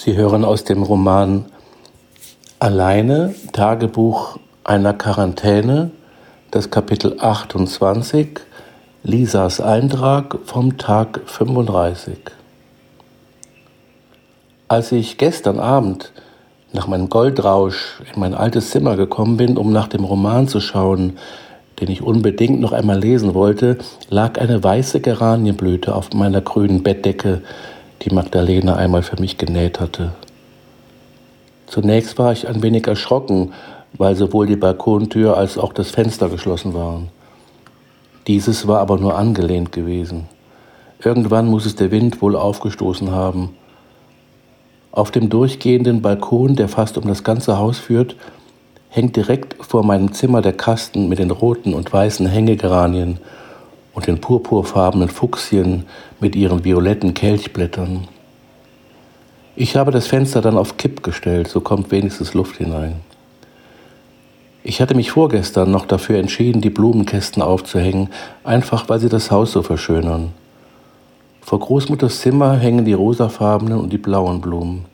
Sie hören aus dem Roman Alleine, Tagebuch einer Quarantäne, das Kapitel 28, Lisas Eintrag vom Tag 35. Als ich gestern Abend nach meinem Goldrausch in mein altes Zimmer gekommen bin, um nach dem Roman zu schauen, den ich unbedingt noch einmal lesen wollte, lag eine weiße Geranienblüte auf meiner grünen Bettdecke, die Magdalena einmal für mich genäht hatte. Zunächst war ich ein wenig erschrocken, weil sowohl die Balkontür als auch das Fenster geschlossen waren. Dieses war aber nur angelehnt gewesen. Irgendwann muss es der Wind wohl aufgestoßen haben. Auf dem durchgehenden Balkon, der fast um das ganze Haus führt, hängt direkt vor meinem Zimmer der Kasten mit den roten und weißen Hängegeranien und den purpurfarbenen Fuchsien mit ihren violetten Kelchblättern. Ich habe das Fenster dann auf Kipp gestellt, so kommt wenigstens Luft hinein. Ich hatte mich vorgestern noch dafür entschieden, die Blumenkästen aufzuhängen, einfach weil sie das Haus so verschönern. Vor Großmutters Zimmer hängen die rosafarbenen und die blauen Blumen.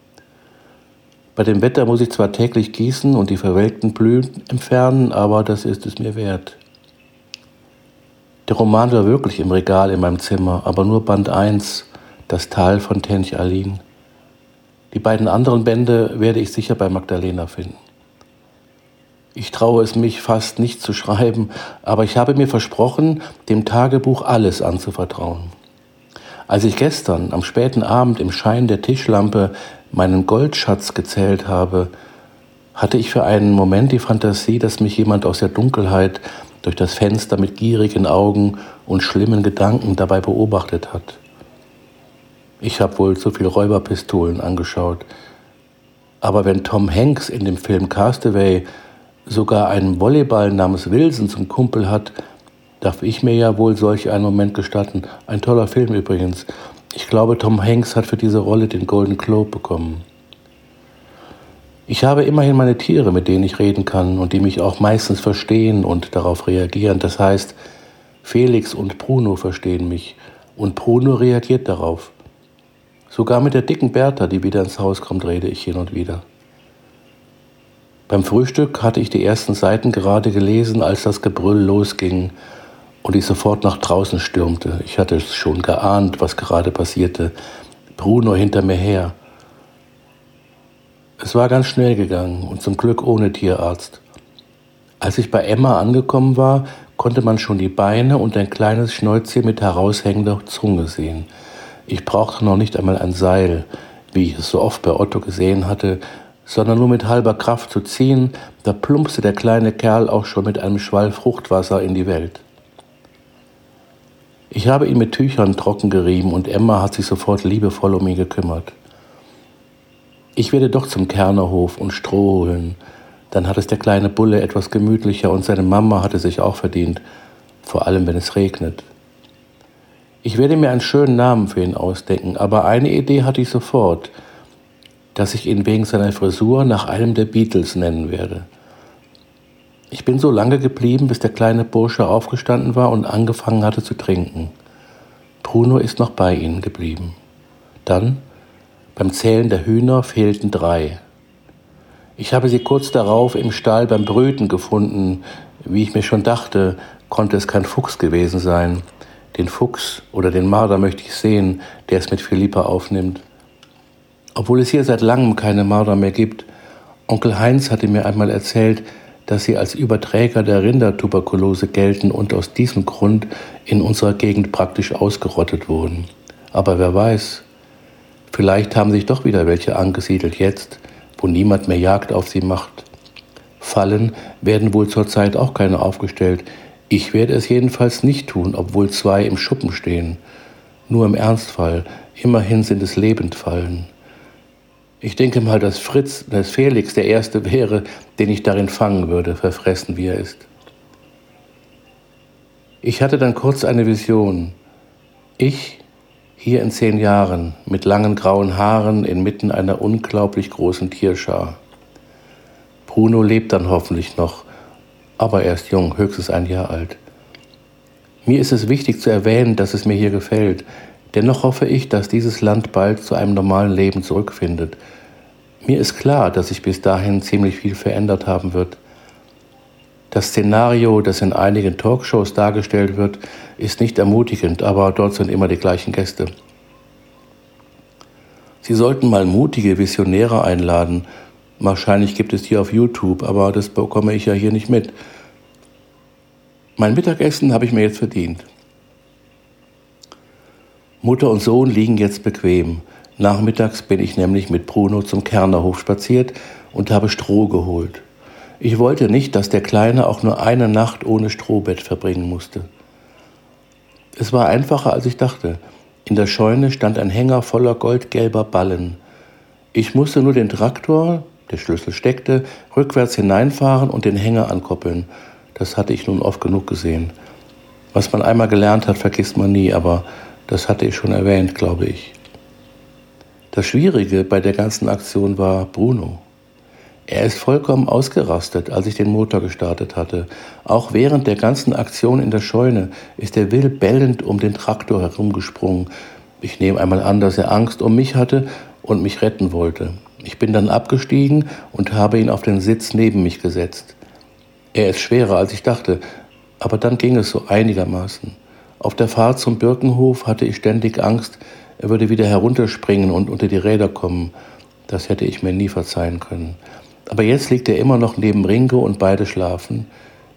Bei dem Wetter muss ich zwar täglich gießen und die verwelkten Blüten entfernen, aber das ist es mir wert. Der Roman war wirklich im Regal in meinem Zimmer, aber nur Band 1, Das Tal von Tench Alin. Die beiden anderen Bände werde ich sicher bei Magdalena finden. Ich traue es mich fast nicht zu schreiben, aber ich habe mir versprochen, dem Tagebuch alles anzuvertrauen. Als ich gestern am späten Abend im Schein der Tischlampe meinen Goldschatz gezählt habe, hatte ich für einen Moment die Fantasie, dass mich jemand aus der Dunkelheit durch das Fenster mit gierigen Augen und schlimmen Gedanken dabei beobachtet hat. Ich habe wohl zu viel Räuberpistolen angeschaut. Aber wenn Tom Hanks in dem Film Castaway sogar einen Volleyball namens Wilson zum Kumpel hat, darf ich mir ja wohl solch einen Moment gestatten. Ein toller Film übrigens. Ich glaube, Tom Hanks hat für diese Rolle den Golden Globe bekommen. Ich habe immerhin meine Tiere, mit denen ich reden kann und die mich auch meistens verstehen und darauf reagieren. Das heißt, Felix und Bruno verstehen mich und Bruno reagiert darauf. Sogar mit der dicken Bertha, die wieder ins Haus kommt, rede ich hin und wieder. Beim Frühstück hatte ich die ersten Seiten gerade gelesen, als das Gebrüll losging und ich sofort nach draußen stürmte. Ich hatte es schon geahnt, was gerade passierte. Bruno hinter mir her. Es war ganz schnell gegangen und zum Glück ohne Tierarzt. Als ich bei Emma angekommen war, konnte man schon die Beine und ein kleines Schnäuzchen mit heraushängender Zunge sehen. Ich brauchte noch nicht einmal ein Seil, wie ich es so oft bei Otto gesehen hatte, sondern nur mit halber Kraft zu ziehen, da plumpste der kleine Kerl auch schon mit einem Schwall Fruchtwasser in die Welt. Ich habe ihn mit Tüchern trocken gerieben und Emma hat sich sofort liebevoll um ihn gekümmert. Ich werde doch zum Kernerhof und Stroh holen. Dann hat es der kleine Bulle etwas gemütlicher und seine Mama hat es sich auch verdient, vor allem wenn es regnet. Ich werde mir einen schönen Namen für ihn ausdenken, aber eine Idee hatte ich sofort, dass ich ihn wegen seiner Frisur nach einem der Beatles nennen werde. Ich bin so lange geblieben, bis der kleine Bursche aufgestanden war und angefangen hatte zu trinken. Bruno ist noch bei ihnen geblieben. Dann beim Zählen der Hühner fehlten drei. Ich habe sie kurz darauf im Stall beim Brüten gefunden. Wie ich mir schon dachte, konnte es kein Fuchs gewesen sein. Den Fuchs oder den Marder möchte ich sehen, der es mit Philippa aufnimmt. Obwohl es hier seit langem keine Marder mehr gibt, Onkel Heinz hatte mir einmal erzählt, dass sie als Überträger der Rindertuberkulose gelten und aus diesem Grund in unserer Gegend praktisch ausgerottet wurden. Aber wer weiß, Vielleicht haben sich doch wieder welche angesiedelt jetzt, wo niemand mehr Jagd auf sie macht. Fallen werden wohl zurzeit auch keine aufgestellt. Ich werde es jedenfalls nicht tun, obwohl zwei im Schuppen stehen. Nur im Ernstfall. Immerhin sind es Lebendfallen. Ich denke mal, dass Fritz, dass Felix der Erste wäre, den ich darin fangen würde, verfressen wie er ist. Ich hatte dann kurz eine Vision. Ich, hier in zehn Jahren, mit langen grauen Haaren inmitten einer unglaublich großen Tierschar. Bruno lebt dann hoffentlich noch, aber er ist jung, höchstens ein Jahr alt. Mir ist es wichtig zu erwähnen, dass es mir hier gefällt. Dennoch hoffe ich, dass dieses Land bald zu einem normalen Leben zurückfindet. Mir ist klar, dass sich bis dahin ziemlich viel verändert haben wird. Das Szenario, das in einigen Talkshows dargestellt wird, ist nicht ermutigend, aber dort sind immer die gleichen Gäste. Sie sollten mal mutige Visionäre einladen. Wahrscheinlich gibt es die auf YouTube, aber das bekomme ich ja hier nicht mit. Mein Mittagessen habe ich mir jetzt verdient. Mutter und Sohn liegen jetzt bequem. Nachmittags bin ich nämlich mit Bruno zum Kernerhof spaziert und habe Stroh geholt. Ich wollte nicht, dass der Kleine auch nur eine Nacht ohne Strohbett verbringen musste. Es war einfacher, als ich dachte. In der Scheune stand ein Hänger voller goldgelber Ballen. Ich musste nur den Traktor, der Schlüssel steckte, rückwärts hineinfahren und den Hänger ankoppeln. Das hatte ich nun oft genug gesehen. Was man einmal gelernt hat, vergisst man nie, aber das hatte ich schon erwähnt, glaube ich. Das Schwierige bei der ganzen Aktion war Bruno. Er ist vollkommen ausgerastet, als ich den Motor gestartet hatte. Auch während der ganzen Aktion in der Scheune ist er wild bellend um den Traktor herumgesprungen. Ich nehme einmal an, dass er Angst um mich hatte und mich retten wollte. Ich bin dann abgestiegen und habe ihn auf den Sitz neben mich gesetzt. Er ist schwerer, als ich dachte, aber dann ging es so einigermaßen. Auf der Fahrt zum Birkenhof hatte ich ständig Angst, er würde wieder herunterspringen und unter die Räder kommen. Das hätte ich mir nie verzeihen können. Aber jetzt liegt er immer noch neben Ringo und beide schlafen,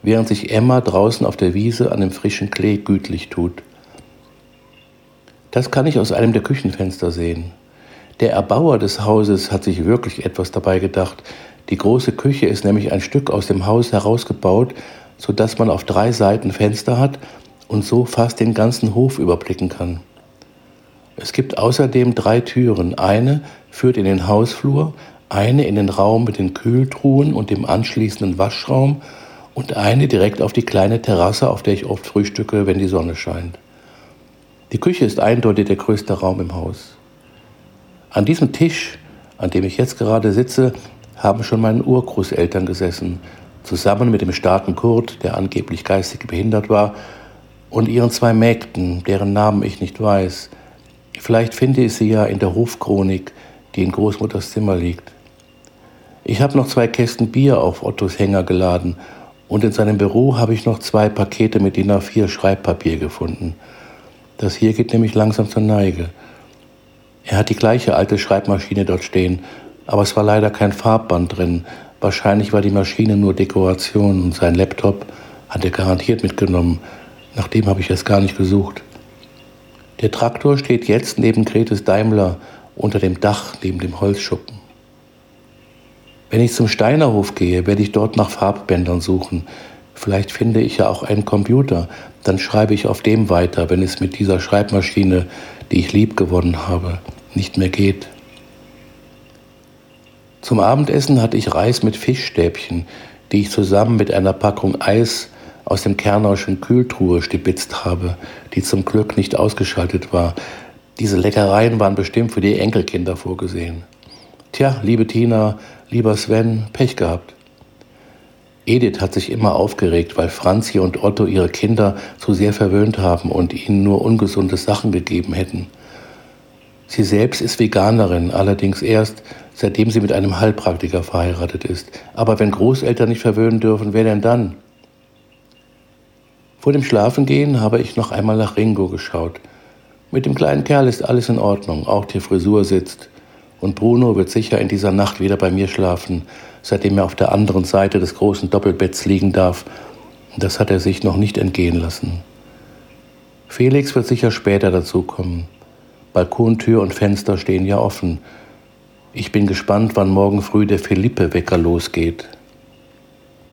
während sich Emma draußen auf der Wiese an dem frischen Klee gütlich tut. Das kann ich aus einem der Küchenfenster sehen. Der Erbauer des Hauses hat sich wirklich etwas dabei gedacht. Die große Küche ist nämlich ein Stück aus dem Haus herausgebaut, so dass man auf drei Seiten Fenster hat und so fast den ganzen Hof überblicken kann. Es gibt außerdem drei Türen. Eine führt in den Hausflur, eine in den Raum mit den Kühltruhen und dem anschließenden Waschraum und eine direkt auf die kleine Terrasse, auf der ich oft frühstücke, wenn die Sonne scheint. Die Küche ist eindeutig der größte Raum im Haus. An diesem Tisch, an dem ich jetzt gerade sitze, haben schon meine Urgroßeltern gesessen, zusammen mit dem starken Kurt, der angeblich geistig behindert war, und ihren zwei Mägden, deren Namen ich nicht weiß, Vielleicht finde ich sie ja in der Hofchronik, die in Großmutters Zimmer liegt. Ich habe noch zwei Kästen Bier auf Ottos Hänger geladen und in seinem Büro habe ich noch zwei Pakete mit DIN A4 Schreibpapier gefunden. Das hier geht nämlich langsam zur Neige. Er hat die gleiche alte Schreibmaschine dort stehen, aber es war leider kein Farbband drin. Wahrscheinlich war die Maschine nur Dekoration und sein Laptop hat er garantiert mitgenommen. Nach dem habe ich es gar nicht gesucht. Der Traktor steht jetzt neben Gretes Daimler unter dem Dach neben dem Holzschuppen. Wenn ich zum Steinerhof gehe, werde ich dort nach Farbbändern suchen. Vielleicht finde ich ja auch einen Computer. Dann schreibe ich auf dem weiter, wenn es mit dieser Schreibmaschine, die ich lieb gewonnen habe, nicht mehr geht. Zum Abendessen hatte ich Reis mit Fischstäbchen, die ich zusammen mit einer Packung Eis aus dem Kernauschen Kühltruhe stibitzt habe, die zum Glück nicht ausgeschaltet war. Diese Leckereien waren bestimmt für die Enkelkinder vorgesehen. Tja, liebe Tina, lieber Sven, Pech gehabt. Edith hat sich immer aufgeregt, weil Franzi und Otto ihre Kinder zu sehr verwöhnt haben und ihnen nur ungesunde Sachen gegeben hätten. Sie selbst ist Veganerin, allerdings erst seitdem sie mit einem Heilpraktiker verheiratet ist. Aber wenn Großeltern nicht verwöhnen dürfen, wer denn dann? Vor dem Schlafengehen habe ich noch einmal nach Ringo geschaut. Mit dem kleinen Kerl ist alles in Ordnung, auch die Frisur sitzt. Und Bruno wird sicher in dieser Nacht wieder bei mir schlafen, seitdem er auf der anderen Seite des großen Doppelbetts liegen darf. Das hat er sich noch nicht entgehen lassen. Felix wird sicher später dazukommen. Balkontür und Fenster stehen ja offen. Ich bin gespannt, wann morgen früh der Philippe-Wecker losgeht.